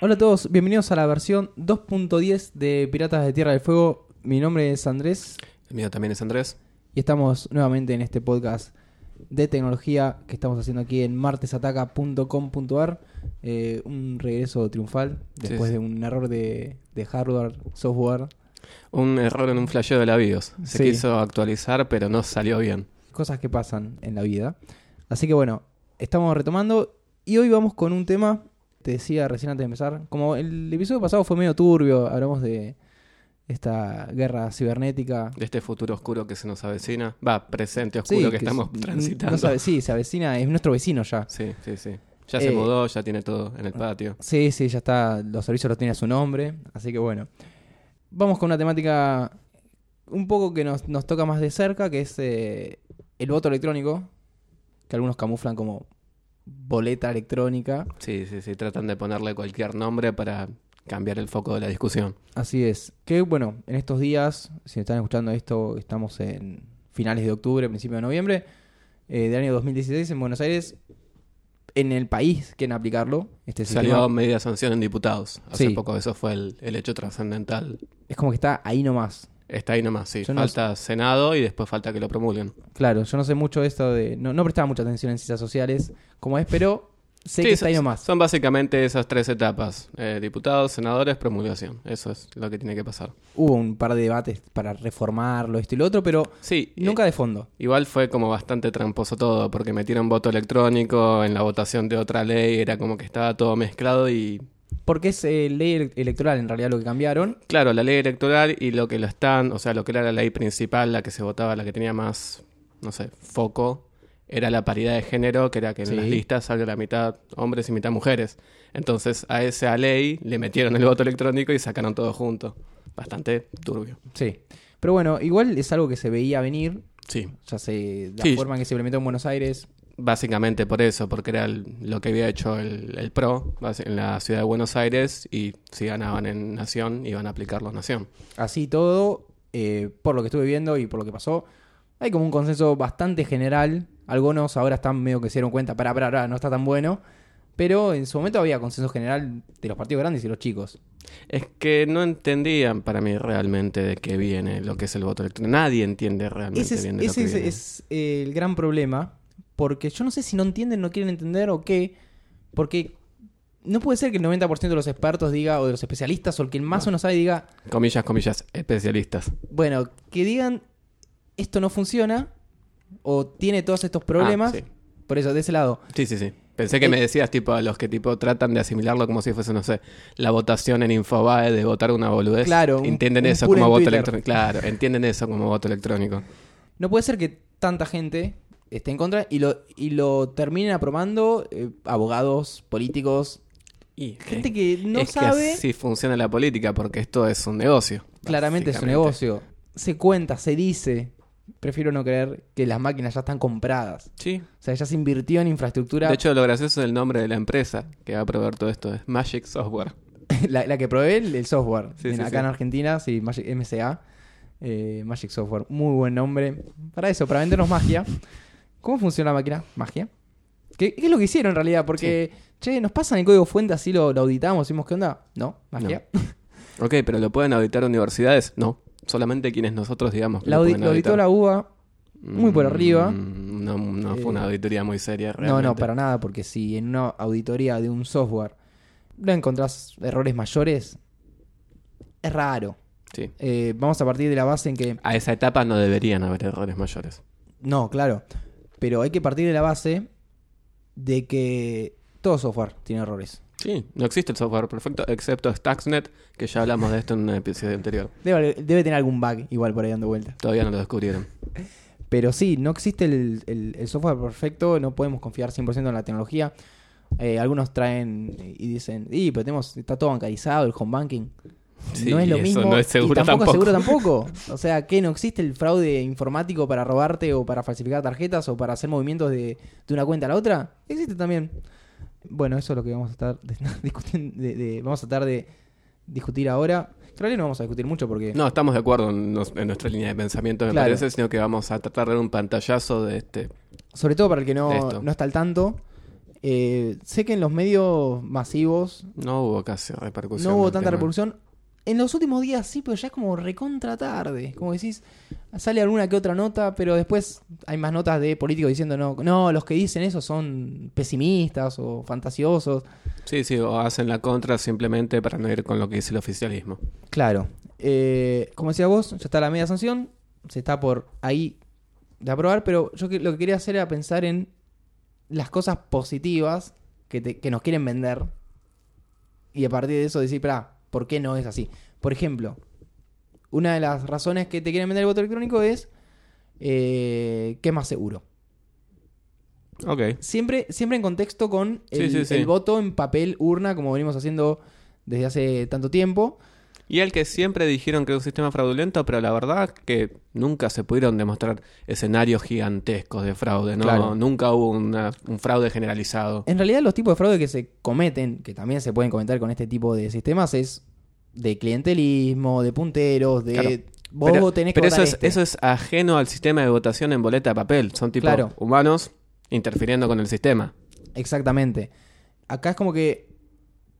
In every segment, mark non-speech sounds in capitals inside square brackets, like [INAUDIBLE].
Hola a todos, bienvenidos a la versión 2.10 de Piratas de Tierra del Fuego. Mi nombre es Andrés El mío también es Andrés. y estamos nuevamente en este podcast de tecnología que estamos haciendo aquí en martesataca.com.ar. Eh, un regreso triunfal después Sí, sí. de un error de, de hardware, software. Un error en un flasheo de la BIOS. Se Sí. quiso actualizar, pero no salió bien. cosas que pasan en la vida. Así que bueno, estamos retomando y hoy vamos con un tema, te decía recién antes de empezar, como el episodio pasado fue medio turbio, hablamos de esta guerra cibernética. De este futuro oscuro que se nos avecina. Va, presente oscuro Sí, que, estamos transitando. no sí, se avecina, es nuestro vecino ya. Sí, sí, sí. Ya Eh, se mudó, ya tiene todo en el patio. Sí, sí, ya está, los servicios los tiene a su nombre, así que bueno. Vamos con una temática un poco que nos, nos toca más de cerca, que es eh, el voto electrónico, que algunos camuflan como boleta electrónica. Sí, sí, sí. Tratan de ponerle cualquier nombre para cambiar el foco de la discusión. Así es. Que bueno, en estos días, si están escuchando esto, estamos en finales de octubre, principio de noviembre, eh, del año 2016 en Buenos Aires. En el país quieren aplicarlo. Este Salió sistema. media sanción en diputados. Hace Sí. poco eso fue el, el hecho trascendental. Es como que está ahí nomás. Está ahí nomás, sí. Yo no falta Senado y después falta que lo promulguen. Claro, yo no sé mucho de esto de. No, no prestaba mucha atención en ciencias sociales, como es, pero sé Sí, que está ahí nomás. Son básicamente esas tres etapas. Eh, diputados, senadores, promulgación. Eso es lo que tiene que pasar. Hubo un par de debates para reformarlo, esto y lo otro, pero Sí, nunca eh, de fondo. igual fue como bastante tramposo todo, porque metieron voto electrónico en la votación de otra ley, era como que estaba todo mezclado y... Porque es eh, ley ele- electoral en realidad lo que cambiaron. Claro, la ley electoral y lo que lo están, o sea, lo que era la ley principal, la que se votaba, la que tenía más, no sé, foco, era la paridad de género, que era que en Sí. las listas salga la mitad hombres y mitad mujeres. Entonces a esa ley le metieron el voto electrónico y sacaron todo junto. Bastante turbio. Sí. Pero bueno, igual es algo que se veía venir. Sí, Ya sé, la Sí. forma en que se implementó en Buenos Aires. Básicamente por eso, porque era el- lo que había hecho el, el PRO en la ciudad de Buenos Aires y si ganaban en Nación iban a aplicarlo en Nación. Así todo, eh, por lo que estuve viendo y por lo que pasó, hay como un consenso bastante general. Algunos ahora están medio que se dieron cuenta, para, para, para, no está tan bueno. Pero en su momento había consenso general de los partidos grandes y los chicos. Es que no entendían para mí realmente de qué viene lo que es el voto electrónico. Nadie entiende realmente Ese es, bien de ese lo es- que viene. es, eh, el gran problema. Porque yo no sé si no entienden, no quieren entender o qué. Porque no puede ser que el 90% de los expertos diga, o de los especialistas, o el que más o menos sabe diga, Comillas, comillas, especialistas. bueno, que digan esto no funciona o tiene todos estos problemas. Ah, sí. Por eso, de ese lado. Sí, sí, sí. Pensé que Eh, me decías tipo a los que tipo tratan de asimilarlo como si fuese, no sé, la votación en Infobae de votar una boludez. Claro, Entienden un eso como voto electrónico. Claro, entienden eso como voto electrónico. No puede ser que tanta gente esté en contra y lo, y lo terminen aprobando eh, abogados, políticos, Y gente que no es sabe. que así funciona la política porque esto es un negocio. Claramente es un negocio. Se cuenta, se dice. Prefiero no creer que las máquinas ya están compradas. Sí. O sea, ya se invirtió en infraestructura. De hecho, lo gracioso del nombre de la empresa que va a proveer todo esto es Magic Software. [LAUGHS] la, la que probé, el, el software. Sí, En- sí, acá sí. en Argentina, sí, Magic, MCA. eh, Magic Software. Muy buen nombre. Para eso, para vendernos magia. ¿Cómo funciona la máquina? Magia. ¿Qué, qué es lo que hicieron en realidad? Porque, che, nos pasan el código fuente así lo, lo auditamos, decimos, ¿qué onda? No, magia. [LAUGHS] Ok, pero ¿lo pueden auditar universidades? No. Solamente quienes nosotros digamos que La audi- lo auditó la UBA. muy por Mm, arriba. No, no Eh, fue una auditoría muy seria, No, realmente. no, para nada, porque si en una auditoría de un software no encontrás errores mayores, es raro. Sí. Eh, vamos a partir de la base en que. A esa etapa no deberían haber errores mayores. No, claro. Pero hay que partir de la base de que todo software tiene errores. Sí, no existe el software perfecto, excepto Stuxnet, que ya hablamos de esto en un episodio anterior. [LAUGHS] Debe, debe tener algún bug igual por ahí dando vuelta. Todavía no lo descubrieron. [LAUGHS] Pero sí, no existe el, el- el software perfecto, no podemos confiar 100% en la tecnología. Eh, algunos traen y dicen, y pero tenemos, está todo bancarizado, el home banking. Sí, no es lo mismo. no es seguro y tampoco, tampoco. es seguro tampoco. [LAUGHS] O sea, que no existe el fraude informático para robarte o para falsificar tarjetas o para hacer movimientos de, de una cuenta a la otra. Existe también. Bueno, eso es lo que vamos a estar [LAUGHS] discutiendo. de- de- vamos a tratar de discutir ahora. Realidad no vamos a discutir mucho porque. No, estamos de acuerdo en, nos- en nuestra línea de pensamiento, me Claro. parece, sino que vamos a tratar de dar un pantallazo de este. Sobre todo para el que no, no está al tanto. eh, sé que en los medios masivos No hubo casi repercusión. no hubo tanta tema. En los últimos días sí, pero ya es como recontra tarde. Como decís, sale alguna que otra nota, pero después hay más notas de políticos diciendo no, no, los que dicen eso son pesimistas o fantasiosos. Sí, sí, o hacen la contra simplemente para no ir con lo que dice el oficialismo. Claro. Eh, como decía vos, ya está la media sanción, se está por ahí de aprobar, pero yo lo que quería hacer era pensar en las cosas positivas que, te- que nos quieren vender y a partir de eso decir, "Pará, ¿por qué no es así? Por ejemplo, una de las razones que te quieren vender el voto electrónico es eh, que es más seguro. Ok. Siempre, siempre en contexto con Sí, el, sí, sí. el voto en papel urna, como venimos haciendo desde hace tanto tiempo. Y el que siempre dijeron que era un sistema fraudulento, pero la verdad que nunca se pudieron demostrar escenarios gigantescos de fraude, ¿no? Claro. Nunca hubo una- un fraude generalizado. En realidad los tipos de fraude que se cometen, que también se pueden cometer con este tipo de sistemas, es de clientelismo, de punteros, de... Claro. Vos pero tenés que pero eso, votar es, este. eso es ajeno al sistema de votación en boleta de papel. Son tipo Claro. humanos interfiriendo con el sistema. Exactamente. Acá es como que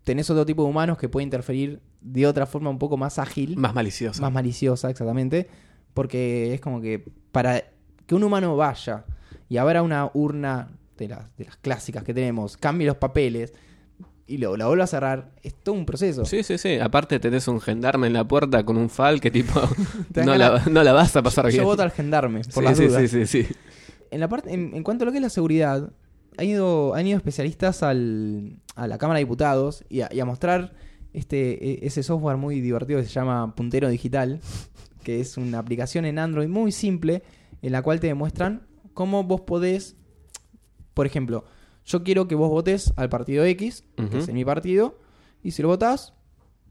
tenés otro tipo de humanos que puede interferir de otra forma un poco más ágil, Más malicioso. más maliciosa, exactamente. Porque es como que para que un humano vaya y abra una urna de las, de las clásicas que tenemos, cambie los papeles y lo, la vuelva a cerrar, es todo un proceso. Sí, sí, sí. Aparte tenés un gendarme en la puerta con un fal que tipo [LAUGHS] no, la, no la vas a pasar bien. Yo voto al gendarme, por sí, las sí, dudas. sí, sí, sí. En, la parte, en, en cuanto a lo que es la seguridad, han ido, han ido especialistas al, a la Cámara de Diputados y a, y a mostrar este, e- ese software muy divertido que se llama Puntero Digital, que es una aplicación en Android muy simple en la cual te demuestran cómo vos podés, por ejemplo, yo quiero que vos votes al partido X, que es mi partido, y si lo votás,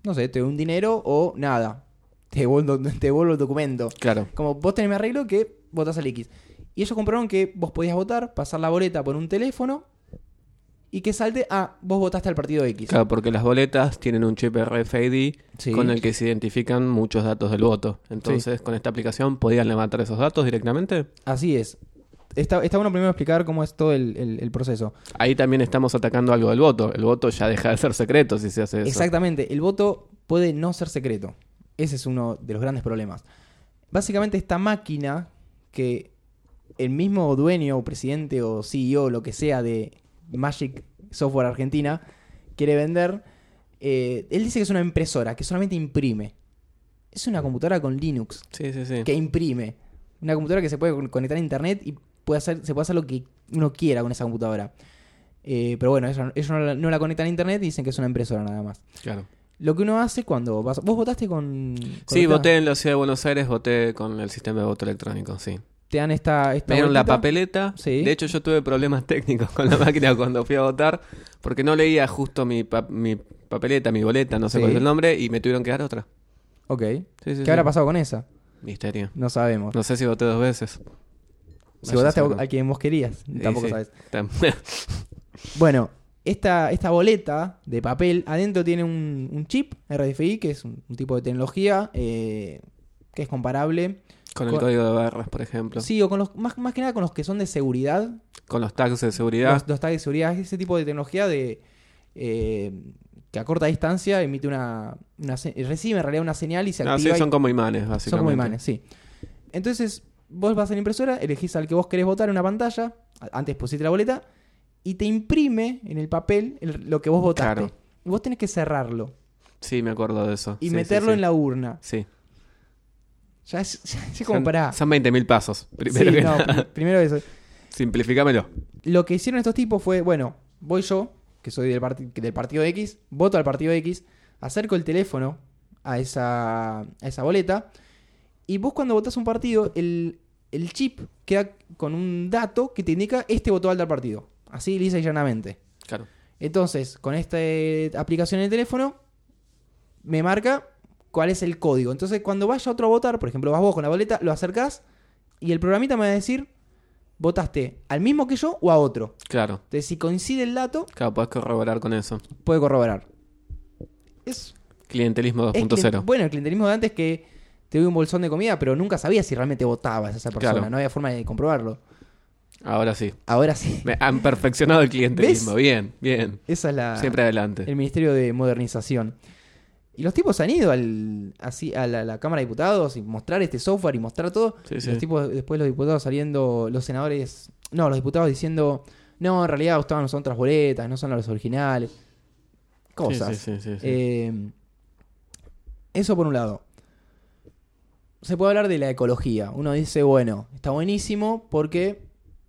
no sé, te doy un dinero o nada, te devuelvo, [LAUGHS] te devuelvo el documento Claro. como vos tenés mi arreglo que votás al X. Y ellos comprobaron que vos podías votar, pasar la boleta por un teléfono y que salte, ah, vos votaste al partido X. Claro, porque las boletas tienen un chip RFID Sí. con el que se identifican muchos datos del voto. Entonces, con esta aplicación podían levantar esos datos directamente. Así es. Está, está bueno primero explicar cómo es todo el, el- el proceso. Ahí también estamos atacando algo del voto. El voto ya deja de ser secreto si se hace eso. Exactamente, el voto puede no ser secreto. Ese es uno de los grandes problemas. Básicamente esta máquina que el mismo dueño o presidente o CEO, lo que sea de Magic Software Argentina, quiere vender, eh, él dice que es una impresora, que solamente imprime. Es una computadora con Linux, Sí, sí, sí. que imprime. Una computadora que se puede con- conectar a internet y puede hacer, se puede hacer lo que uno quiera con esa computadora. Eh, pero bueno, ellos, no, la, no la conectan a internet y dicen que es una impresora nada más. Claro. Lo que uno hace cuando vas... ¿Vos votaste con...? con Sí, voté en la ciudad de Buenos Aires, voté con el sistema de voto electrónico, sí. Te dan esta... esta Me dieron la papeleta. Sí. De hecho, yo tuve problemas [LAUGHS] técnicos con la máquina cuando fui a votar porque no leía justo mi, pa- mi papeleta, mi boleta, no sé Sí. cuál es el nombre, y me tuvieron que dar otra. Ok. Sí, sí, ¿Qué habrá pasado con esa? Misterio. No sabemos. No sé si voté dos veces. si votaste a a, quien vos querías, tampoco sabes. [LAUGHS] Bueno, esta, esta boleta de papel adentro tiene un, un chip RFI, que es un, un tipo de tecnología eh, que es comparable. Con el Con- código de barras, por ejemplo. Sí, o con los más, más que nada con los que son de seguridad. Con los tags de seguridad. Los, los tags de seguridad. Es ese tipo de tecnología de eh, que a corta distancia emite una, una recibe en realidad una señal y se Ah, sí, activa. y- son como imanes, básicamente. Son como imanes, sí. Entonces, vos vas a la impresora, elegís al que vos querés votar en una pantalla, antes pusiste la boleta, y te imprime en el papel el- lo que vos votaste. Claro. Y vos tenés que cerrarlo Sí, me acuerdo de eso. y Sí, meterlo sí, sí. en la urna. Sí. [LAUGHS] Ya es, como Son, para... son 20.000 pasos. Primero Sí, que no, nada. pri- [LAUGHS] primero eso. Simplificámelo. Lo que hicieron estos tipos fue, bueno, voy yo, que soy del, parti- del partido X, voto al partido X, acerco el teléfono a esa, a esa boleta, y vos cuando votás un partido, el, el chip queda con un dato que te indica este votó al tal partido. Así lisa y llanamente. Claro. Entonces, con esta eh, aplicación en el teléfono, me marca cuál es el código. Entonces, cuando vaya otro a votar, por ejemplo, vas vos con la boleta, lo acercás y el programita me va a decir, votaste al mismo que yo o a otro. Claro. Entonces, si coincide el dato, Claro, podés corroborar con eso. puede corroborar. Es, Clientelismo es clien- 2.0. bueno, el clientelismo de antes que te doy un bolsón de comida, pero nunca sabías si realmente votabas a esa persona. Claro. No había forma de comprobarlo. Ahora sí. Ahora sí. Me han perfeccionado el clientelismo. ¿Ves? Bien, bien. Esa es la, Siempre adelante. el Ministerio de Modernización. Y los tipos han ido al, así, a la, la Cámara de Diputados y mostrar este software y mostrar todo. Sí, Y sí. Los tipos, después los diputados saliendo, los senadores, no, los diputados diciendo, no, en realidad usaban son otras boletas, no son las originales. Cosas. Sí, sí. Eh, eso por un lado. Se puede hablar de la ecología. Uno dice, bueno, está buenísimo porque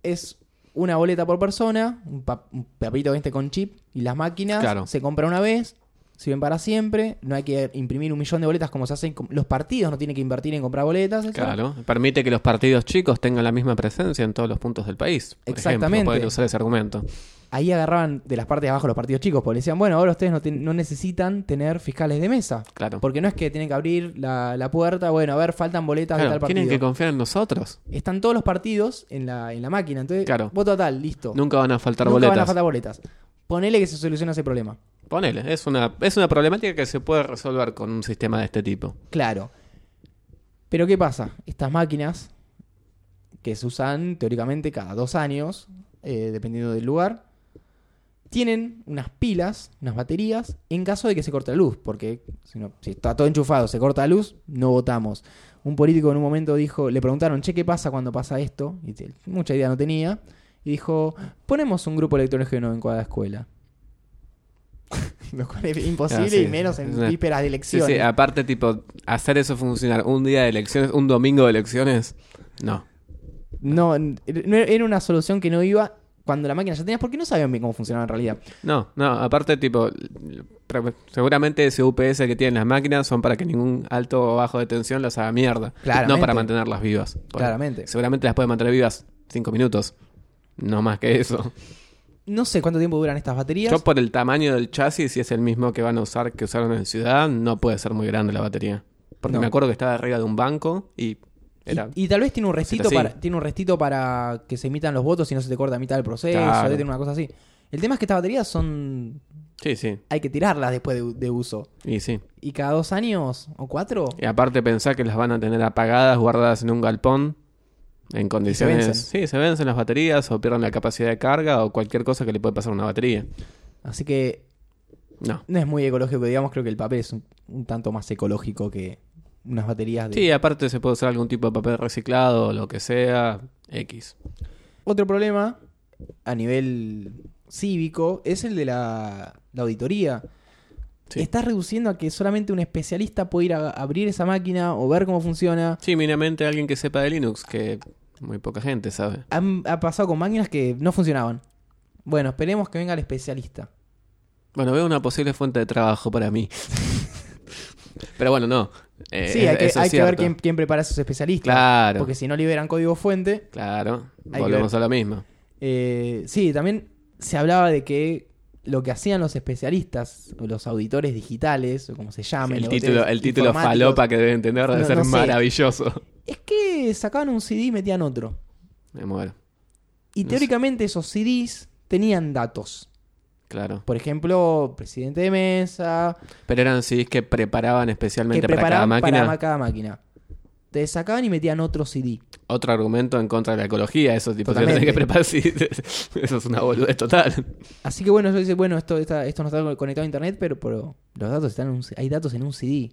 es una boleta por persona, un, pa- un papelito este con chip y las máquinas Claro. se compra una vez, sirven para siempre, no hay que imprimir un millón de boletas como se hacen los partidos, no tienen que invertir en comprar boletas. Claro, permite que los partidos chicos tengan la misma presencia en todos los puntos del país. Por Exactamente. Ejemplo, pueden usar ese argumento. Ahí agarraban de las partes de abajo los partidos chicos, porque le decían, bueno, ahora ustedes no, necesitan tener fiscales de mesa. Claro. Porque no es que tienen que abrir la, la puerta, bueno, a ver, faltan boletas de Claro, tal partido. tienen que confiar en nosotros. Están todos los partidos en la, en la máquina. Entonces, Claro. voto tal, listo. Nunca van a faltar Nunca boletas. van a faltar boletas. Ponele que se soluciona ese problema. Ponele, es una, es una problemática que se puede resolver con un sistema de este tipo. Claro. Pero ¿qué pasa? Estas máquinas que se usan teóricamente cada dos años, eh, dependiendo del lugar, tienen unas pilas, unas baterías, en caso de que se corte la luz. Porque si, no- está todo enchufado, se corta la luz, no votamos. Un político en un momento dijo, le preguntaron, che, ¿qué pasa cuando pasa esto? Y mucha idea no tenía. Y dijo, ponemos un grupo electrógeno en cada escuela. [LAUGHS] Lo cual es imposible Ah, sí, y menos en una- vísperas de Sí, elecciones. sí, aparte, tipo, hacer eso funcionar un día de elecciones, un domingo de elecciones, no. No, era una solución que no iba cuando la máquina ya tenía, porque no sabían bien cómo funcionaba en realidad. No, no, aparte, tipo, seguramente ese UPS que tienen las máquinas son para que ningún alto o bajo de tensión las haga mierda. Claramente. No para mantenerlas vivas. Claramente. Seguramente las puede mantener vivas cinco minutos. No más que eso. No sé cuánto tiempo duran estas baterías. Yo por el tamaño del chasis, si es el mismo que van a usar, que usaron en ciudad, no puede ser muy grande la batería. Porque No. me acuerdo que estaba arriba de un banco y era... Y, y tal vez tiene un restito para tiene un restito para que se emitan los votos y no se te corta a mitad del proceso, Claro. tener una cosa así. El tema es que estas baterías son Sí, sí. hay que tirarlas después de, de uso. Y sí. Y cada dos años o cuatro Y aparte pensar que las van a tener apagadas, guardadas en un galpón, en condiciones... vencen. sí, se vencen las baterías o pierden la capacidad de carga o cualquier cosa que le puede pasar a una batería. Así que No. no es muy ecológico, digamos, creo que el papel es un, un tanto más ecológico que unas baterías de Sí, aparte se puede usar algún tipo de papel reciclado o lo que sea, X. Otro problema a nivel cívico es el de la, la auditoría. Sí. Estás reduciendo a que solamente un especialista puede ir a abrir esa máquina o ver cómo funciona. Sí, mínimamente alguien que sepa de Linux, que muy poca gente sabe. Han- ha pasado con máquinas que no funcionaban. Bueno, esperemos que venga el especialista. Bueno, veo una posible fuente de trabajo para mí. [LAUGHS] Pero bueno, no. Eh, sí, hay que, hay que ver quién, quién prepara a esos especialistas. Claro. Porque si no liberan código fuente. Claro, volvemos a lo mismo. eh, sí, también se hablaba de que lo que hacían los especialistas, los auditores digitales, o como se llamen, El título, el título falopa que deben tener debe No, ser no sé. maravilloso. Es que sacaban un CD y metían otro. Me muero. Y No teóricamente esos CDs tenían datos. Claro. Por ejemplo, presidente de mesa, Pero eran CDs que preparaban que especialmente para cada preparaban máquina. para cada máquina. Te sacaban y metían otro CD. Otro argumento en contra de la ecología. Eso, tipo, si tenés que preparar [LAUGHS] Eso es una boludez total. Así que bueno, yo dice, bueno, esto, está, esto no está conectado a internet, pero, pero los datos están en un, hay datos en un CD.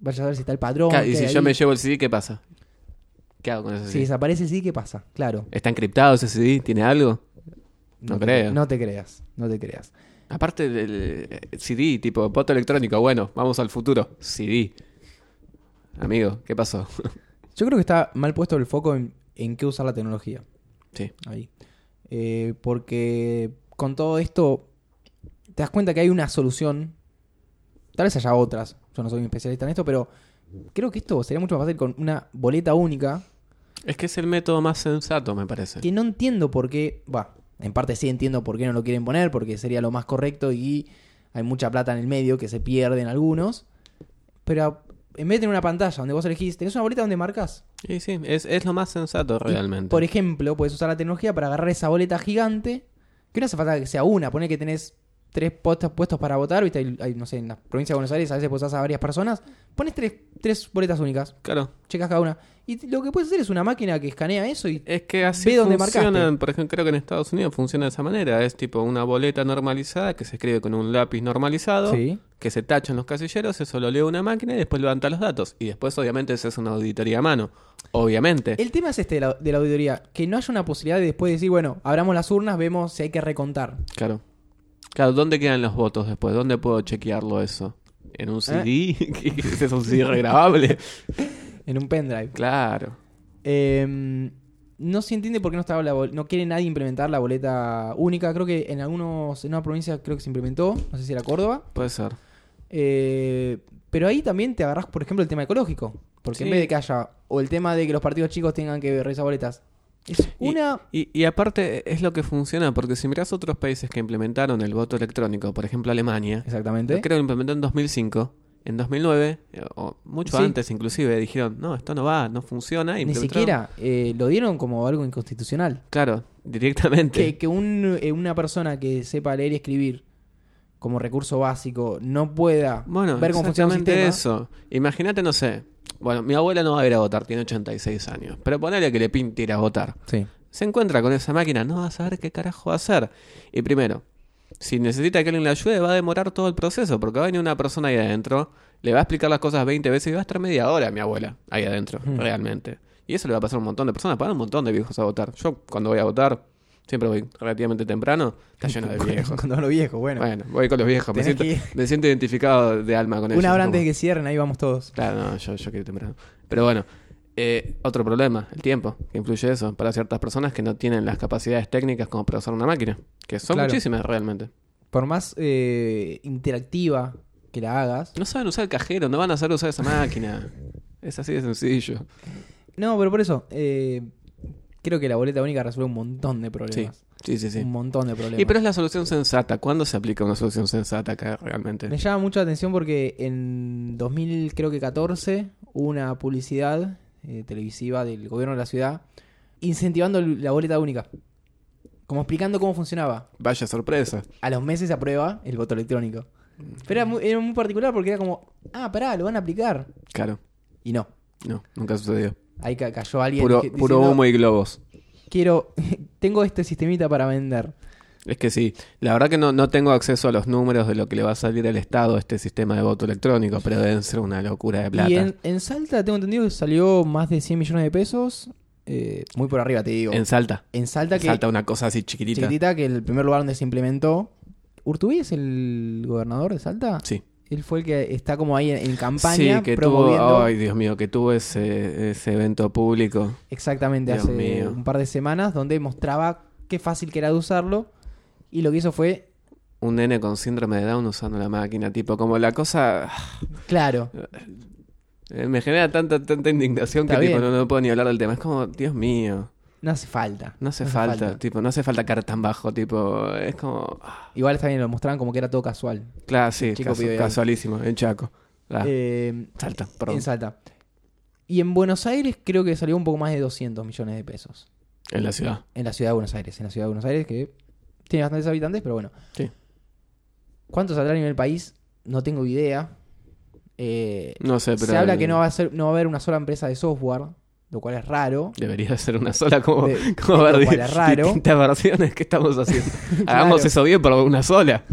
Vaya a ver si está el padrón. Claro, y si yo ahí. me llevo el CD, ¿qué pasa? ¿Qué hago con ese Si CD? desaparece el CD, ¿qué pasa? Claro. ¿Está encriptado ese CD? ¿Tiene algo? No creo. No te creas, no te creas. Aparte del eh, CD, tipo voto electrónico, bueno, vamos al futuro. CD. Amigo, ¿qué pasó? [LAUGHS] Yo creo que está mal puesto el foco en, en qué usar la tecnología. sí. ahí. Eh, porque con todo esto te das cuenta que hay una solución. Tal vez haya otras. Yo no soy un especialista en esto, pero creo que esto sería mucho más fácil con una boleta única. Es que es el método más sensato, me parece. Que no entiendo por qué. Va, en parte sí entiendo por qué no lo quieren poner, porque sería lo más correcto y hay mucha plata en el medio que se pierde en algunos. Pero en vez de tener una pantalla donde vos elegís, tenés una boleta donde marcas. Y sí, es, es lo más sensato Y, realmente. por ejemplo, puedes usar la tecnología para agarrar esa boleta gigante, que no hace falta que sea una, poner que tenés tres puestos, puestos para votar, viste, hay, hay, no sé, en la provincia de Buenos Aires a veces posás a varias personas, pones tres, tres boletas únicas, Claro. checas cada una. Y lo que puedes hacer es una máquina que escanea eso y Es que así Ve dónde por ejemplo, creo que en Estados Unidos funciona de esa manera. Es tipo una boleta normalizada que se escribe con un lápiz normalizado, Sí. que se tacha en los casilleros, eso lo lee una máquina y después levanta los datos. Y después, obviamente, eso es una auditoría a mano. Obviamente. El tema es este de la, de la auditoría, que no haya una posibilidad de después decir, bueno, abramos las urnas, vemos si hay que recontar. Claro. Claro, ¿dónde quedan los votos después? ¿Dónde puedo chequearlo eso? ¿En ¿Eh? un CD? ¿Qué es? ¿Un CD regrabable? [LAUGHS] En un pendrive. claro. Eh, no se entiende por qué no estaba la no quiere nadie implementar la boleta única. Creo que en algunos, en una provincia creo que se implementó, no sé si era Córdoba. Puede ser. Eh, pero ahí también te agarras, por ejemplo, el tema ecológico. Porque en vez de que haya, o el tema de que los partidos chicos tengan que revisar boletas, es una... Y, y aparte es lo que funciona, porque si mirás otros países que implementaron el voto electrónico, por ejemplo Alemania, Exactamente. creo que lo implementó en 2005, en 2009, eh, o mucho Sí. antes inclusive, dijeron, no, esto no va, no funciona. Ni siquiera eh, lo dieron como algo inconstitucional. Claro, directamente. Que, que un- eh, una persona que sepa leer y escribir como recurso básico no pueda Bueno, ver cómo funciona un exactamente sistema. eso. Imagínate, no sé, bueno, mi abuela no va a ir a votar, tiene 86 años, pero ponele que le pinte ir a votar. Sí. se encuentra con esa máquina, no va a saber qué carajo va a hacer. Y primero, si necesita que alguien le ayude, va a demorar todo el proceso, porque va a venir una persona ahí adentro, le va a explicar las cosas 20 veces y va a estar media hora mi abuela ahí adentro, Hmm. realmente. Y eso le va a pasar a un montón de personas, van un montón de viejos a votar. Yo cuando voy a votar, siempre voy relativamente temprano, está lleno de [LAUGHS] viejos. [LAUGHS] Cuando lo viejo, bueno. Bueno, voy con los viejos, me siento, que me siento identificado de alma con ellos. Una hora antes de que cierren, ahí vamos todos. Claro, no, yo, yo quiero ir temprano. Pero bueno, eh, otro problema, el tiempo, que influye eso para ciertas personas que no tienen las capacidades técnicas como para usar una máquina, que son Claro. muchísimas realmente. Por más eh, interactiva que la hagas. No saben usar el cajero, no van a saber usar esa máquina. Es así de sencillo. No, pero por eso, eh, creo que la boleta única resuelve un montón de problemas. sí, sí. sí. Un montón de problemas. Y pero es la solución sensata. ¿Cuándo se aplica una solución sensata acá realmente? Me llama mucho la atención porque en 2000, creo que 14, hubo una publicidad eh, televisiva del gobierno de la ciudad incentivando la boleta única. Como explicando cómo funcionaba. Vaya sorpresa. A los meses se aprueba el voto electrónico. Pero era muy, era muy particular porque era como, ah, pará, lo van a aplicar. Claro, Y no. no, nunca sucedió. Ahí ca- cayó alguien Puro, dije- puro diciendo, humo y globos. quiero, [LAUGHS] tengo este sistemita para vender. Es que sí, la verdad que no, no tengo acceso a los números de lo que le va a salir al Estado a este sistema de voto electrónico, pero deben ser una locura de plata. Y en, en Salta tengo entendido que salió más de 100 millones de pesos. eh, muy por arriba, te digo. En Salta. En Salta que Salta una cosa así chiquitita. chiquitita, que el primer lugar donde se implementó. ¿Urtubí es el gobernador de Salta? Sí. Él fue el que está como ahí en, en Sí, campaña que promoviendo. tuvo, ay Dios mío, que tuvo ese, ese evento público. Exactamente, Dios hace mío. un par de semanas, donde mostraba qué fácil que era de usarlo. Y lo que hizo fue, Un nene con síndrome de Down usando la máquina, tipo, como la cosa... claro, eh, Me genera tanta, tanta indignación Está que tipo, no, no puedo ni hablar del tema. Es como, Dios mío, no hace falta. no hace falta, tipo, no hace falta caer tan bajo, tipo, es como... ah, Igual está bien, lo mostraban como que era todo casual. Claro, sí, casu- pibe casualísimo, en Chaco. Ah, Eh, Salta, perdón. en Salta. Y en Buenos Aires creo que salió un poco más de 200 millones de pesos. En la ciudad. En la ciudad de Buenos Aires. En la ciudad de Buenos Aires, que tiene bastantes habitantes, pero bueno. Sí. ¿Cuánto saldrá a nivel país? No tengo idea. Eh, No sé, pero... se habla que no va, a ser, no va a haber una sola empresa de software, lo cual es raro. Debería ser una sola, como, De- como lo ver cual di- es raro. distintas versiones que estamos haciendo. [LAUGHS] Hagamos Claro. eso bien por una sola.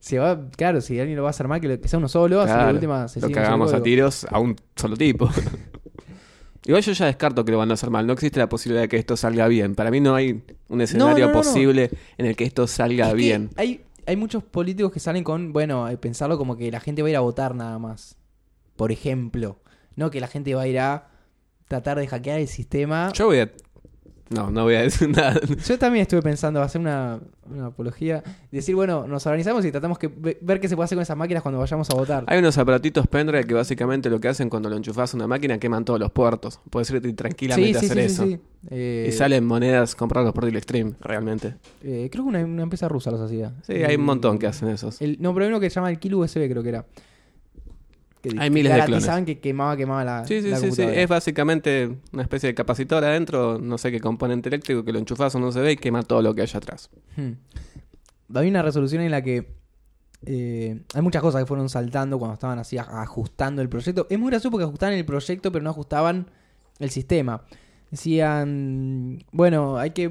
Se va, claro, si alguien lo va a hacer mal, que, lo- que sea uno solo, así que Claro, de última se lo hagamos a tiros a un solo tipo. [LAUGHS] Igual yo ya descarto que lo van a hacer mal. No existe la posibilidad de que esto salga bien. Para mí no hay un escenario no, no, no. posible en el que esto salga Es bien. Hay, hay muchos políticos que salen con, bueno, eh, pensarlo como que la gente va a ir a votar nada más. Por ejemplo. No que la gente va a ir a tratar de hackear el sistema. Yo voy a... No, no voy a decir [LAUGHS] nada. Yo también estuve pensando hacer una, una apología. Decir, bueno, nos organizamos y tratamos que ve- ver qué se puede hacer con esas máquinas cuando vayamos a votar. Hay unos aparatitos pendrive que básicamente lo que hacen cuando lo enchufas a una máquina queman todos los puertos. Puedes irte tranquilamente a hacer eso. Eh, Y salen monedas compradas por Deal Extreme, realmente. eh, creo que una, una empresa rusa los hacía. Sí, hay un montón que hacen esos. El, no, pero hay uno que se llama el Kilo USB, creo que era. Que Hay miles de garantizaban que quemaba, quemaba la, Sí, sí, la sí, sí. Es básicamente una especie de capacitor adentro, no sé qué componente eléctrico que lo enchufas o no se ve y quema todo lo que hay atrás. Hmm. Había una resolución en la que eh, hay muchas cosas que fueron saltando cuando estaban así ajustando el proyecto. Es muy gracioso porque ajustaban el proyecto pero no ajustaban el sistema. Decían, bueno, hay que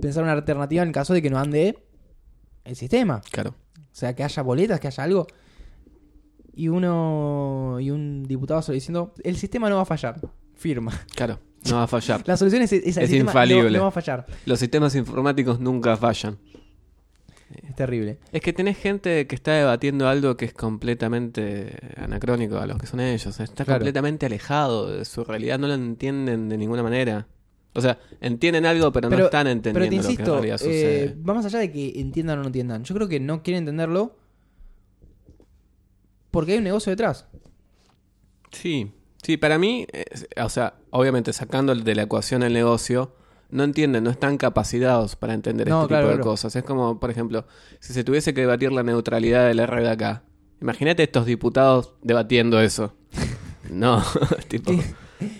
pensar una alternativa en caso de que no ande el sistema. Claro. O sea, que haya boletas, que haya algo. Y uno y un diputado solo diciendo, el sistema no va a fallar. Firma. Claro, no va a fallar. La solución es, Es no- infalible. no va a fallar. Los sistemas informáticos nunca fallan. Es terrible. Es que tenés gente que está debatiendo algo que es completamente anacrónico a los que son ellos. Está Claro. completamente alejado de su realidad, no lo entienden de ninguna manera. O sea, entienden algo, pero, no están entendiendo pero te lo que en insisto, realidad eh, sucede. va más allá de que entiendan o no entiendan. Yo creo que no quieren entenderlo porque hay un negocio detrás. Sí, sí, para mí, es- o sea, obviamente sacando de la ecuación el negocio, no entienden, no están capacitados para entender No, este claro, tipo de claro. cosas. Es como, por ejemplo, si se tuviese que debatir la neutralidad del RDK. Imagínate estos diputados debatiendo eso. [LAUGHS] No, [LAUGHS] tipo,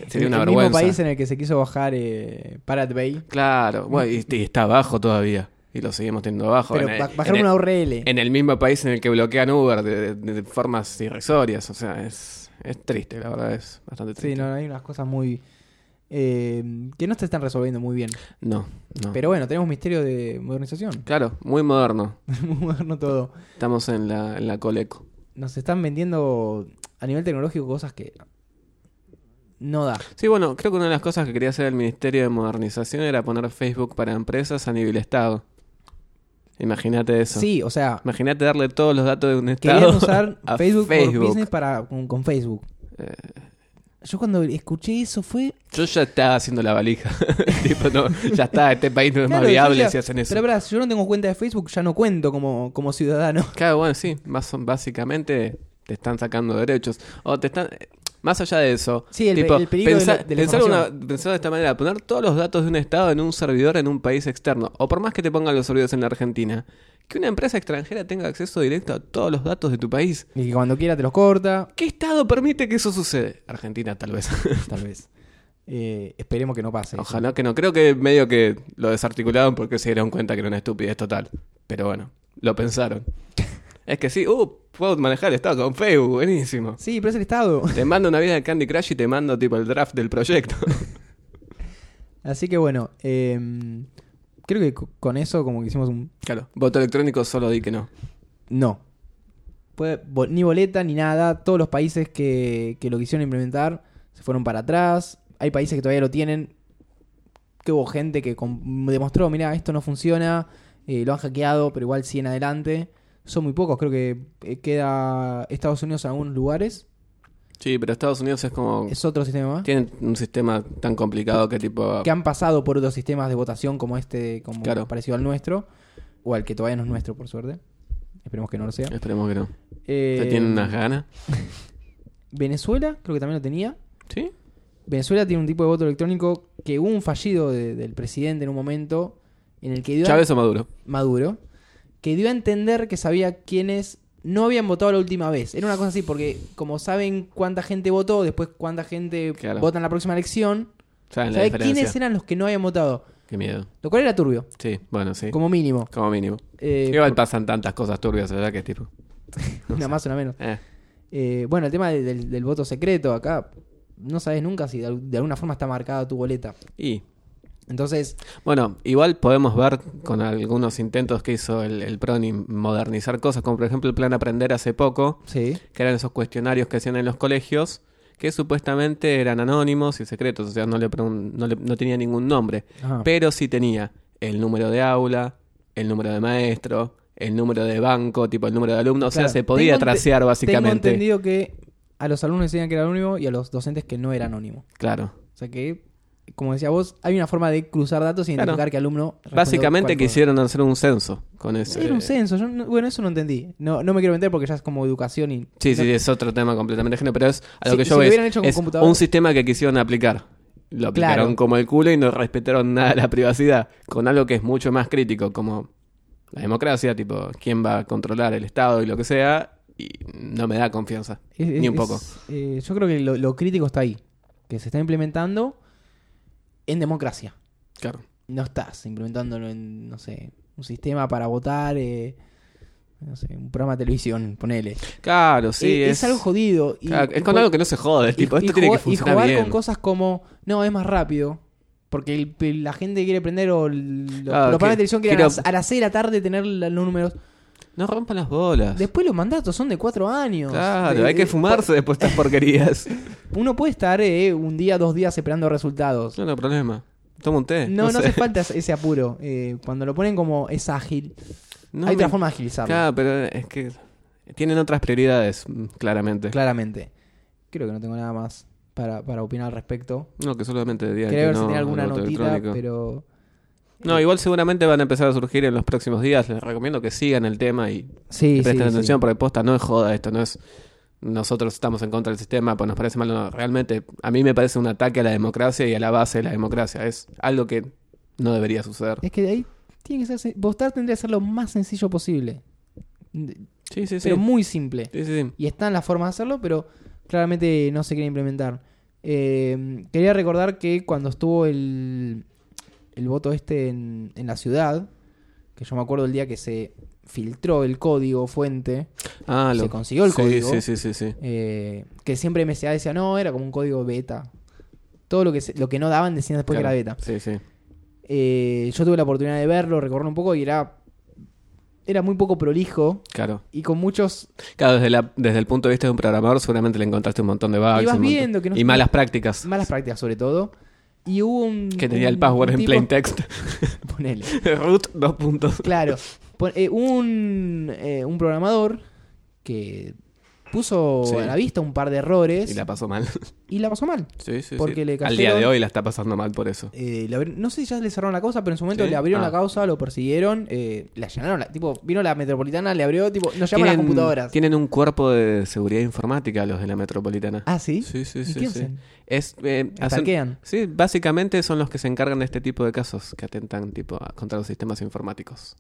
sería una el mismo vergüenza. país en el que se quiso bajar eh, Pirate Bay. Claro, bueno, y, y está abajo todavía. Y lo seguimos teniendo abajo. Pero en, el, en una URL. en el mismo país en el que bloquean Uber de, de- de formas irrisorias. O sea, es, es triste, la verdad, es bastante Sí, triste. no, hay unas cosas muy... eh, que no se están resolviendo muy bien. no, no. Pero bueno, tenemos misterio de modernización. Claro, muy moderno. [LAUGHS] muy moderno todo. Estamos en la, en la Coleco. Nos están vendiendo a nivel tecnológico cosas que no da. Sí, bueno, creo que una de las cosas que quería hacer el Ministerio de Modernización era poner Facebook para empresas a nivel Estado. Imagínate eso. Sí, o sea, Imagínate darle todos los datos de un Estado querían usar [LAUGHS] a Facebook, for Facebook. Business para, con, con Facebook. Eh, Yo cuando escuché eso fue... yo ya estaba haciendo la valija. [LAUGHS] tipo, no, ya está, este país no es Claro, más viable ya- si hacen eso. Pero verdad, si yo no tengo cuenta de Facebook, ya no cuento como, como ciudadano. Claro, bueno, sí, más, básicamente te están sacando derechos. O te están. Más allá de eso, Sí, el- tipo, el peligro de la- de la pensar, una- información. pensar de esta manera, poner todos los datos de un estado en un servidor en un país externo, o por más que te pongan los servidores en la Argentina, que una empresa extranjera tenga acceso directo a todos los datos de tu país. Y que cuando quiera te los corta. ¿Qué estado permite que eso sucede? Argentina, tal vez. [LAUGHS] Tal vez. Eh, esperemos que no pase. eso. Ojalá que no. Creo que medio que lo desarticularon porque se dieron cuenta que era una estupidez total. Pero bueno, lo pensaron. [LAUGHS] es que sí, uh, puedo manejar el estado con Facebook, buenísimo. Sí, pero es el Estado. [LAUGHS] Te mando una vida de Candy Crush y te mando tipo el draft del proyecto. [LAUGHS] Así que bueno, eh, creo que co- con eso como que hicimos un... claro, voto electrónico solo di que no. No. Puede- ni boleta ni nada. Todos los países que, que lo quisieron implementar se fueron para atrás. Hay países que todavía lo tienen. Que hubo gente que demostró, mira, esto no funciona. eh, lo han hackeado, pero igual siguen adelante. Son muy pocos. Creo que eh, queda Estados Unidos en algunos lugares. Sí, pero Estados Unidos es como... Es otro sistema más. Tienen un sistema tan complicado que tipo... Que han pasado por otros sistemas de votación como este, como Claro. parecido al nuestro. O al que todavía no es nuestro, por suerte. Esperemos que no lo sea. Esperemos que no. Eh, ¿Se tienen unas ganas? [LAUGHS] Venezuela, creo que también lo tenía. ¿Sí? Venezuela tiene un tipo de voto electrónico que hubo un fallido de- del presidente en un momento en el que dio ¿Chávez o Maduro? Maduro, que dio a entender que sabía quiénes no habían votado la última vez. Era una cosa así, porque como saben cuánta gente votó, después cuánta gente Claro. vota en la próxima elección, ¿Saben sabe quiénes eran los que no habían votado. Qué miedo. Lo cual era turbio, Sí, bueno, sí. como mínimo. Como mínimo. Eh, Igual por- pasan tantas cosas turbias, ¿verdad? Que es tipo... [LAUGHS] una más, una menos. Eh. Eh, bueno, el tema de- del, del voto secreto, acá no sabes nunca si de, de alguna forma está marcada tu boleta. Y Entonces, Bueno, igual podemos ver con algunos intentos que hizo el, el PRONI modernizar cosas, como por ejemplo el plan Aprender hace poco, sí. que eran esos cuestionarios que hacían en los colegios, que supuestamente eran anónimos y secretos, o sea, no, le no, le- no tenía ningún nombre, Ajá. pero sí tenía el número de aula, el número de maestro, el número de banco, tipo el número de alumno, o sea, se podía Tengo ente- tracear Tengo básicamente. entendido que a los alumnos decían que era anónimo y a los docentes que no era anónimo. Claro. O sea que, como decía vos, hay una forma de cruzar datos y Claro. identificar qué alumno. Básicamente quisieron hacer un censo con ese... Era un censo. yo no- bueno, eso no entendí. No, no me quiero meter porque ya es como educación y. Sí, no- sí, es otro tema completamente ajeno, pero es a lo Si- que si yo lo veo. Es un sistema que quisieron aplicar. Lo aplicaron Claro. como el culo y no respetaron nada de la privacidad. Con algo que es mucho más crítico, como la democracia, tipo, quién va a controlar el Estado y lo que sea. y no me da confianza. Es- Ni un poco. eh, yo creo que lo, lo crítico está ahí. Que se está implementando en democracia. Claro. No estás implementándolo en, no sé, un sistema para votar, eh, no sé, un programa de televisión, ponele. Claro, sí. Eh, es, es, algo jodido. y- Claro, es con algo que no se jode. y- tipo, y esto tiene que jugar- y funcionar jugar bien. con cosas como, no, es más rápido. Porque el- la gente quiere prender o el- los, programas que- de televisión quieren quiero- a, las, a las 6 de la tarde tener los números. No rompan las bolas. Después los mandatos son de 4 años. Claro, De- hay que de- fumarse después de estas porquerías. [LAUGHS] Uno puede estar eh, un día, dos días esperando resultados. No, no hay problema. Toma un té. No, no, sé. hace falta ese apuro. [LAUGHS] Eh, cuando lo ponen como es ágil, No hay me- otra forma de agilizarlo. Claro, pero es que tienen otras prioridades, mm, claramente. Claramente. Creo que no tengo nada más para, para opinar al respecto. No, que solamente dirían Quería que ver si no, tenía alguna notita, electrónico. pero. No, igual seguramente van a empezar a surgir en los próximos días. Les recomiendo que sigan el tema y Sí, presten sí, atención sí. porque posta no es joda esto, no es nosotros estamos en contra del sistema, pues nos parece mal, no, realmente a mí me parece un ataque a la democracia y a la base de la democracia, es algo que no debería suceder. Es que de ahí tiene que ser. Votar tendría que ser lo más sencillo posible. Sí, sí, sí. Pero muy simple. Sí, sí, sí. Y están las formas de hacerlo, pero claramente no se quiere implementar. Eh, quería recordar que cuando estuvo el, el voto este en, en la ciudad, que yo me acuerdo el día que se filtró el código fuente, Ah, Se consiguió el sí, código. Sí, sí, sí, sí. eh, que siempre MSA decía, no, era como un código beta. Todo lo que, se- lo que no daban decían después Claro. que era beta. Sí, sí. Eh, yo tuve la oportunidad de verlo, recorrer un poco y era, era muy poco prolijo Claro. y con muchos Claro, desde, la, desde el punto de vista de un programador seguramente le encontraste un montón de bugs. Y vas montón- viendo que no y malas prácticas. malas prácticas sobre todo. Y hubo un... Que tenía un- el password en tipo- plain text. [LAUGHS] Ponele. Root, dos puntos. Claro. Pon- eh, un, eh, un programador que puso Sí. a la vista un par de errores Y la pasó mal. pasó mal. Sí, sí, Porque sí. le Al día de cayeron- hoy la está pasando mal por eso. Eh, le abri- no sé si ya le cerraron la causa, pero en su momento ¿Sí? le abrieron Ah. la causa, lo persiguieron, eh. La, tipo, vino la metropolitana, le abrió, tipo, nos llaman las computadoras. tienen un cuerpo de seguridad informática los de la metropolitana. Ah, ¿sí? Sí, sí, ¿Y sí. qué sí. hacen? Es, eh, sí, básicamente son los que se encargan de este tipo de casos que atentan tipo a- contra los sistemas informáticos.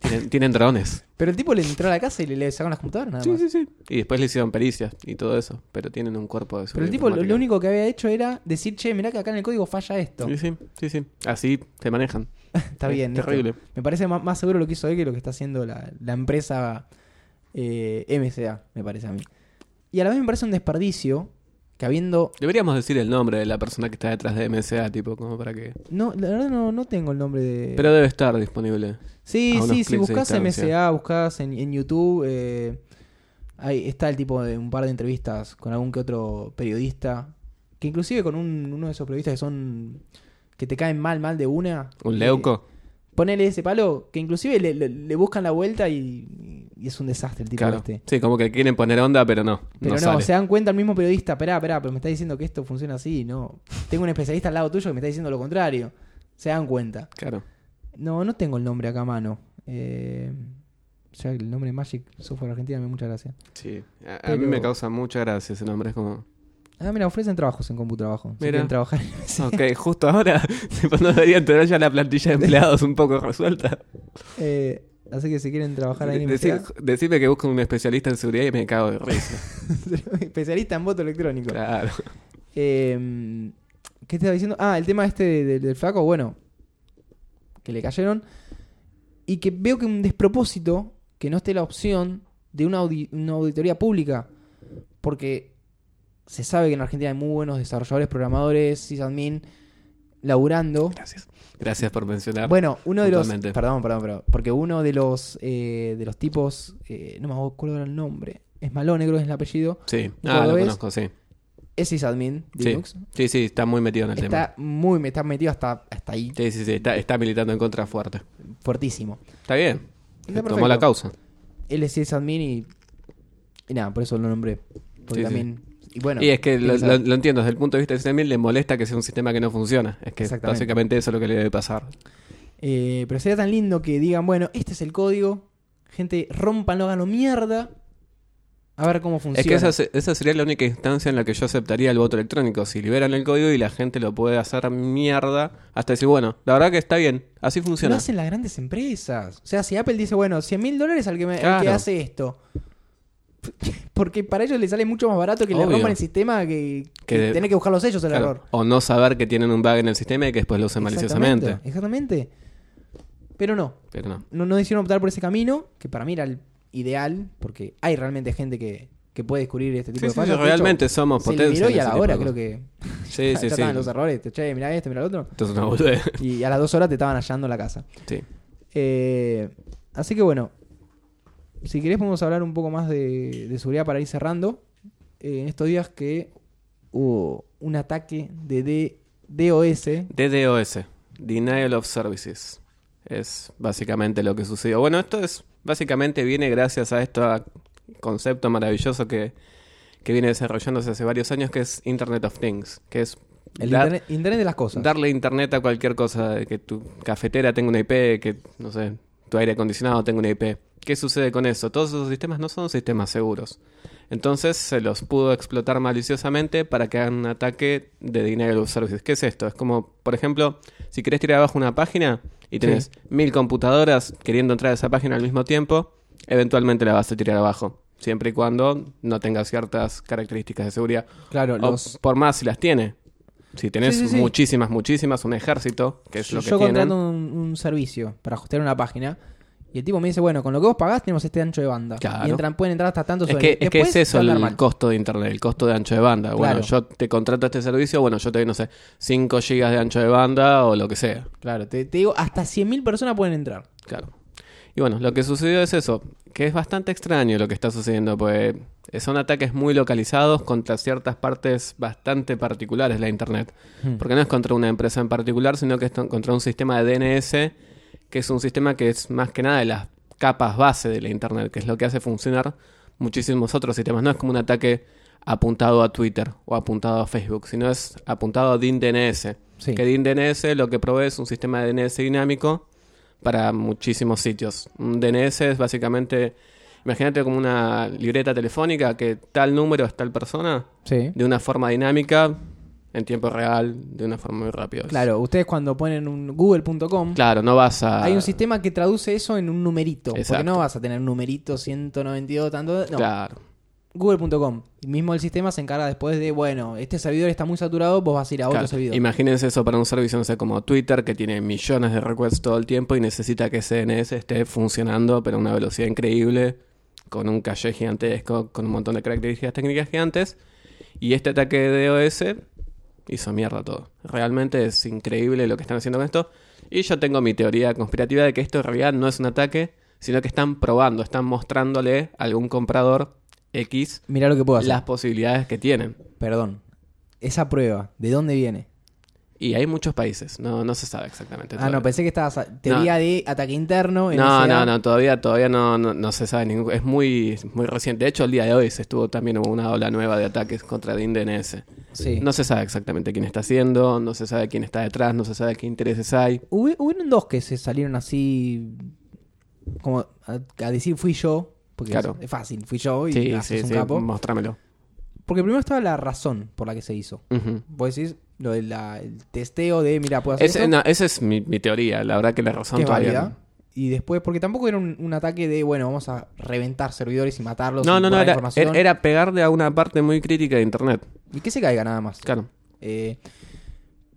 Tienen, tienen drones. Pero el tipo le entró a la casa y le, le sacaron las computadoras nada Sí, más. sí, sí. Y después le hicieron pericias y todo eso. Pero tienen un cuerpo de Pero el tipo lo, único que había hecho era decir, che, mirá que acá en el código falla esto. Sí, sí, sí, sí. Así se manejan. [LAUGHS] Está Es bien. listo. terrible. Me parece más, más seguro lo que hizo él que lo que está haciendo la, la empresa eh, MCA, me parece a mí. Y a la vez me parece un desperdicio que habiendo... Deberíamos decir el nombre de la persona que está detrás de MSA, tipo, como para que... No, la verdad no, no tengo el nombre de... Pero debe estar disponible. Sí, sí, si buscas. MCA, buscas en, en YouTube, eh, ahí está el tipo de un par de entrevistas con algún que otro periodista, que inclusive con un- uno de esos periodistas que son... que te caen mal, mal de una. ¿Un eh, leuco? ponele ese palo, que inclusive le, le- le buscan la vuelta y, y es un desastre el tipo Claro. este. Sí, como que quieren poner onda, pero no. Pero no, se dan cuenta el mismo periodista, esperá, esperá, pero me está diciendo que esto funciona así, no. Tengo un especialista al lado tuyo que me está diciendo lo contrario. Se dan cuenta. Claro. No, no tengo el nombre acá a mano. Eh, ya el nombre Magic Software Argentina me muchas gracias. Sí. A, a Pero- mí me causa mucha gracia ese nombre. Es como... Ah, mira, ofrecen trabajos en CompuTrabajo. Si Mira. quieren trabajar. Ok, justo ahora [LAUGHS] no deberían tener ya la plantilla de empleados un poco resuelta. Eh, así que si quieren trabajar ahí en Decí- decime que busco un especialista en seguridad y me cago de risa. [LAUGHS] especialista en voto electrónico. Claro. Eh, ¿Qué te estaba diciendo? Ah, el tema este de- de- del flaco, bueno, que le cayeron. Y que veo que un despropósito que no esté la opción de una, audi- una auditoría pública. Porque se sabe que en Argentina hay muy buenos desarrolladores, programadores, sysadmin, laburando. Gracias. Gracias por mencionar. Bueno, uno de los. Perdón, perdón, perdón. Porque uno de los eh, de los tipos. eh, no me acuerdo el nombre. Es Malónegro, es el apellido. Sí. ¿Un Ah, lo conozco, sí. Es sysadmin de Sí. Linux. Sí, sí, está muy metido en el tema. Está muy. Está metido hasta, hasta ahí. Sí, sí, sí. Está, está militando en contra fuerte. Fuertísimo. Está bien. Está Tomó la causa. Él es sysadmin y. Y nada, por eso lo nombré. Porque Sí, sí. también. Y bueno. Y es que lo, entiendo, desde el punto de vista de también le molesta que sea un sistema que no funciona. Es que básicamente eso es lo que le debe pasar. Eh, pero sería tan lindo que digan, bueno, este es el código. Gente, rompanlo, háganlo mierda. A ver cómo funciona. Es que esa, esa sería la única instancia en la que yo aceptaría el voto electrónico. Si liberan el código y la gente lo puede hacer mierda, hasta decir, bueno, la verdad que está bien, así Lo funciona. hacen las grandes empresas. O sea, si Apple dice, bueno, 100 mil dólares al que, me, al que Claro. hace esto. [LAUGHS] Porque para ellos les sale mucho más barato que le Obvio. rompan el sistema que, que Que- tener que buscar los sellos el Claro. error. O no saber que tienen un bug en el sistema y que después lo usen maliciosamente. Exactamente, Exactamente. Pero no, Pero no. no, no decidieron optar por ese camino, que para mí era el ideal, porque hay realmente gente que, que puede descubrir este tipo Sí, de sí, fallas. De realmente hecho, somos potencia. y a la hora creo que [LAUGHS] [LAUGHS] Sí, sí, sí. estaban los errores. Te, che, mirá este, mirá el otro. Esto es una boludez. [LAUGHS] Y a las dos horas te estaban hallando la casa. Sí. Eh, así que bueno, si querés podemos hablar un poco más de, de seguridad para ir cerrando. Eh, en estos días que hubo un ataque de D- DOS. DDoS, Denial of Services. Es básicamente lo que sucedió. Bueno, esto es básicamente viene gracias a este concepto maravilloso que, que viene desarrollándose hace varios años, que es Internet of Things, que es El dar- internet, internet de las cosas. darle internet a cualquier cosa, que tu cafetera tenga una IP, que, no sé, tu aire acondicionado tenga una IP. ¿Qué sucede con eso? Todos esos sistemas no son sistemas seguros. Entonces se los pudo explotar maliciosamente para que hagan un ataque de of Services. ¿Qué es esto? Es como, por ejemplo, si querés tirar abajo una página y tenés mil computadoras queriendo entrar a esa página al mismo tiempo, eventualmente la vas a tirar abajo. Siempre y cuando no tenga ciertas características de seguridad. Claro, O los, por más si las tiene. Si tenés Sí, sí, sí. muchísimas, muchísimas, un ejército, que es lo que yo tienen. contrato un, un servicio para hostear una página. Y el tipo me dice, bueno, con lo que vos pagás tenemos este ancho de banda. Claro. Y entran, pueden entrar hasta tantos Es que, es que es eso el mal. costo de internet, el costo de ancho de banda. Bueno, Claro. yo te contrato este servicio, bueno, yo te doy, no sé, 5 gigas de ancho de banda o lo que sea. Claro, te, te digo, hasta 100.000 personas pueden entrar. Claro. Y bueno, lo que sucedió es eso, que es bastante extraño lo que está sucediendo, pues son ataques muy localizados contra ciertas partes bastante particulares de la Internet. Hmm. Porque no es contra una empresa en particular, sino que es contra un sistema de DNS, que es un sistema que es más que nada de las capas base de la Internet, que es lo que hace funcionar muchísimos otros sistemas. No es como un ataque apuntado a Twitter o apuntado a Facebook, sino es apuntado a DNS. Sí. Que DNS lo que provee es un sistema de DNS dinámico para muchísimos sitios. Un DNS es básicamente, imagínate como una libreta telefónica que tal número es tal persona, Sí. de una forma dinámica, en tiempo real, de una forma muy rápida. Claro, ustedes cuando ponen un google.com, Claro, no vas a... hay un sistema que traduce eso en un numerito. Porque no vas a tener un numerito 192, tanto. No, Claro. google.com. Mismo el sistema se encarga después de, bueno, este servidor está muy saturado, vos vas a ir a otro Claro, servidor. Imagínense eso para un servicio, no sé, como Twitter, que tiene millones de requests todo el tiempo y necesita que ese DNS esté funcionando, pero a una velocidad increíble, con un caché gigantesco, con un montón de características técnicas gigantes. Y este ataque de DOS hizo mierda todo. Realmente es increíble lo que están haciendo con esto. Y yo tengo mi teoría conspirativa de que esto en realidad no es un ataque, sino que están probando, están mostrándole a algún comprador X Mirá lo que puedo hacer. las posibilidades que tienen. Perdón. Esa prueba, ¿de dónde viene? Y hay muchos países, no, no se sabe exactamente. Ah, no, pensé que estabas. Teoría de ataque interno. No, NSA. no, no, todavía, todavía no, no, no se sabe ningún. Es muy, muy reciente. De hecho, el día de hoy se estuvo también una ola nueva de ataques contra DIN DNS. Sí. No se sabe exactamente quién está haciendo, no se sabe quién está detrás, no se sabe qué intereses hay. Hubo- hubieron dos que se salieron así. Como a, a decir fui yo. Porque Claro. es, es fácil, fui yo y Sí, sí, un sí, capo. mostrámelo. Porque primero estaba la razón por la que se hizo. Ujú. Vos decís lo del testeo de, mira, puedo hacer Ese- esto, no, esa es mi, mi teoría, la verdad que la razón que todavía válida. Y después, porque tampoco era un, un ataque de, bueno, vamos a reventar servidores y matarlos. No, y no, no, borrar era, información. era- era pegarle a una parte muy crítica de Internet. Y que se caiga nada más. Claro. Eh,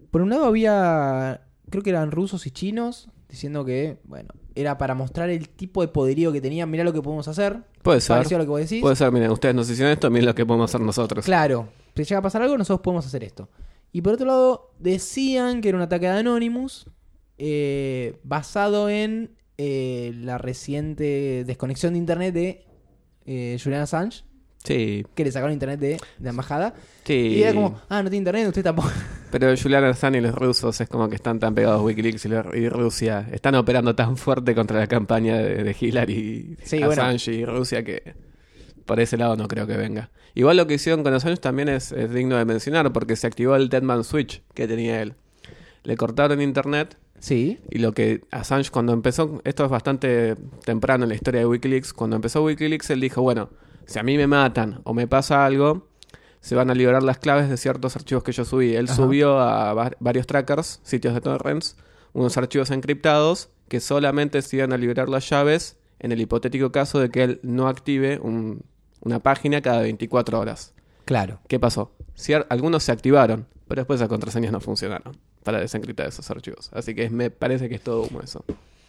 por un lado había, creo que eran rusos y chinos, diciendo que, bueno, era para mostrar el tipo de poderío que tenían. Mirá lo que podemos hacer. Puede ser. Parecido a lo que vos decís. Puede ser, miren, ustedes nos hicieron esto, miren lo que podemos hacer nosotros. Claro, si llega a pasar algo, nosotros podemos hacer esto. Y por otro lado, decían que era un ataque de Anonymous eh, basado en eh, la reciente desconexión de internet de eh, Julian Assange, Sí, que le sacaron internet de, de la embajada. sí. Y era como, ah, no tiene internet, usted tampoco. [LAUGHS] Pero Julian Assange y los rusos es como que están tan pegados Wikileaks y, Rusia. Están operando tan fuerte contra la campaña de, de Hillary, Sí, bueno. Assange y Rusia que por ese lado no creo que venga. Igual lo que hicieron con Assange también es, es digno de mencionar porque se activó el Deadman Switch que tenía él. Le cortaron internet Sí, y lo que Assange cuando empezó, esto es bastante temprano en la historia de Wikileaks, cuando empezó Wikileaks él dijo, bueno, si a mí me matan o me pasa algo, se van a liberar las claves de ciertos archivos que yo subí. Él Ajá. subió a va- varios trackers, sitios de torrents, unos archivos encriptados que solamente se iban a liberar las llaves en el hipotético caso de que él no active un, una página cada 24 horas. Claro. ¿Qué pasó? Cier- algunos se activaron, pero después esas contraseñas no funcionaron para desencriptar esos archivos. Así que me parece que es todo humo eso.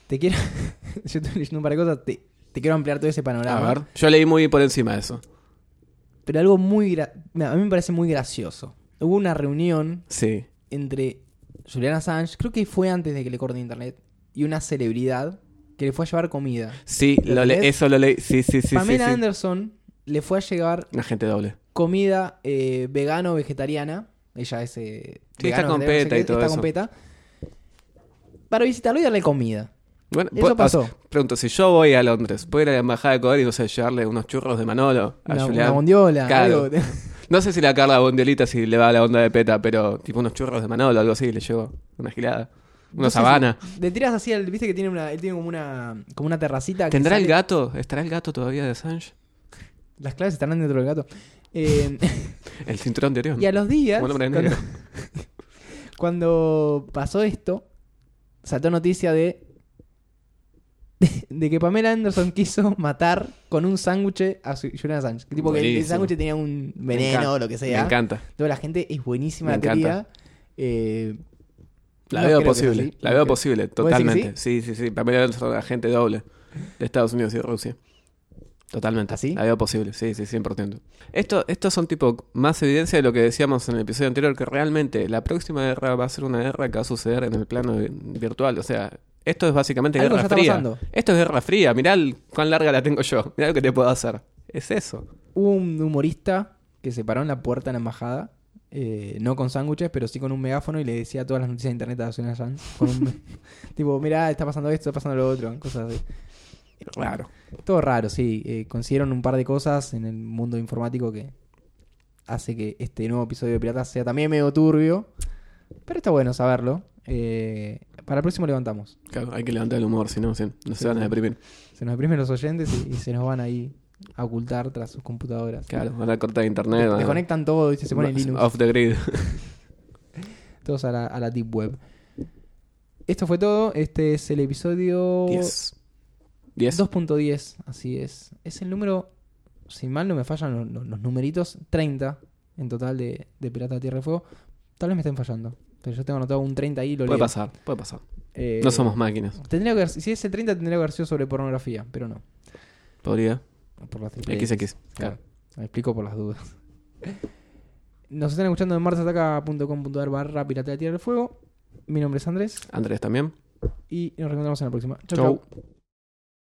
Te quiero. [LAUGHS] Yo estoy leyendo un par de cosas. Te, te quiero ampliar todo ese panorama. A ver, yo leí muy por encima de eso. Pero algo muy. gra- Mira, a mí me parece muy gracioso. Hubo una reunión Sí. entre Julian Assange, creo que fue antes de que le corten internet, y una celebridad que le fue a llevar comida. Sí, ¿Lo le- eso lo leí. Sí, sí, sí. sí, Pamela sí. Anderson le fue a llevar Un agente doble. comida eh, vegano vegetariana. Ella es. eh, Sí, está con vegetariana, no sé PETA y qué, todo está eso. con PETA. Para visitarlo y darle comida. Bueno, Eso pasó. o sea, pregunto, si yo voy a Londres, ¿puedo ir a la embajada de Ecuador y no sé, llevarle unos churros de Manolo a Una, Julián? una bondiola. Claro. algo. [LAUGHS] No sé si la Carla Bondiolita si le va a la onda de peta, pero tipo unos churros de Manolo o algo así, le llevo una gilada. Una sabana. Le tiras así al. Viste que tiene una. Él tiene como una. Como una terracita. que ¿Tendrá el gato? ¿Estará el gato todavía de Assange? Las claves estarán dentro del gato. Eh, [LAUGHS] El cinturón de Orión. y a los días. [LAUGHS] Cuando, pasó esto, saltó noticia de, de. de que Pamela Anderson quiso matar con un sándwich a su- Julian Assange. Que tipo que el sándwich tenía un Me veneno o lo que Me sea. encanta. Toda la gente es buenísima Me la teoría. Eh, La no veo posible. La veo posible, ¿Vos decís que totalmente. Sí, sí, sí. Pamela Anderson, agente doble de Estados Unidos y Rusia. Totalmente. ¿Así? La veo posible, sí, sí, 100%. Esto, estos son tipo más evidencia de lo que decíamos en el episodio anterior, que realmente la próxima guerra va a ser una guerra que va a suceder en el plano vi- virtual. O sea, esto es básicamente Algo guerra fría. pasando. Esto es guerra fría. Mirá el- cuán larga la tengo yo. Mirá lo que te puedo hacer. Es eso. Hubo un humorista que se paró en la puerta de la embajada, eh, no con sándwiches, pero sí con un megáfono y le decía todas las noticias de internet a. Con un, [LAUGHS] tipo, mirá, está pasando esto, está pasando lo otro, cosas así. Raro. Todo raro, sí. Eh, consiguieron un par de cosas en el mundo informático que hace que este nuevo episodio de Piratas sea también medio turbio. Pero está bueno saberlo. Eh, para el próximo levantamos. Claro, hay que levantar el humor, si no, no Sí, se van a deprimir. Se nos deprimen los oyentes y, y se nos van ahí a ocultar tras sus computadoras. Claro, van a cortar internet. van a- Desconectan todo y se pone Linux. Off the grid. [LAUGHS] Todos a la, a la Deep Web. Esto fue todo. Este es el episodio 10. 10. 2.10. Así es. Es el número, si mal no me fallan los, los- los numeritos, 30 en total de, de Pirata de Tierra de Fuego. Tal vez me estén fallando. Pero yo tengo anotado un 30 ahí y lo Puede leo. pasar, puede pasar. Eh, No somos máquinas. Tendría que haber- si es el 30 tendría que haber sido sobre pornografía, pero no. Podría. Por la triple XX. Claro. Me explico por las dudas. [LAUGHS] Nos están escuchando en marsataca.com.ar barra Pirata de Tierra del Fuego. Mi nombre es Andrés Andrés también. y nos reencontramos en la próxima. Chau, Chau. chau.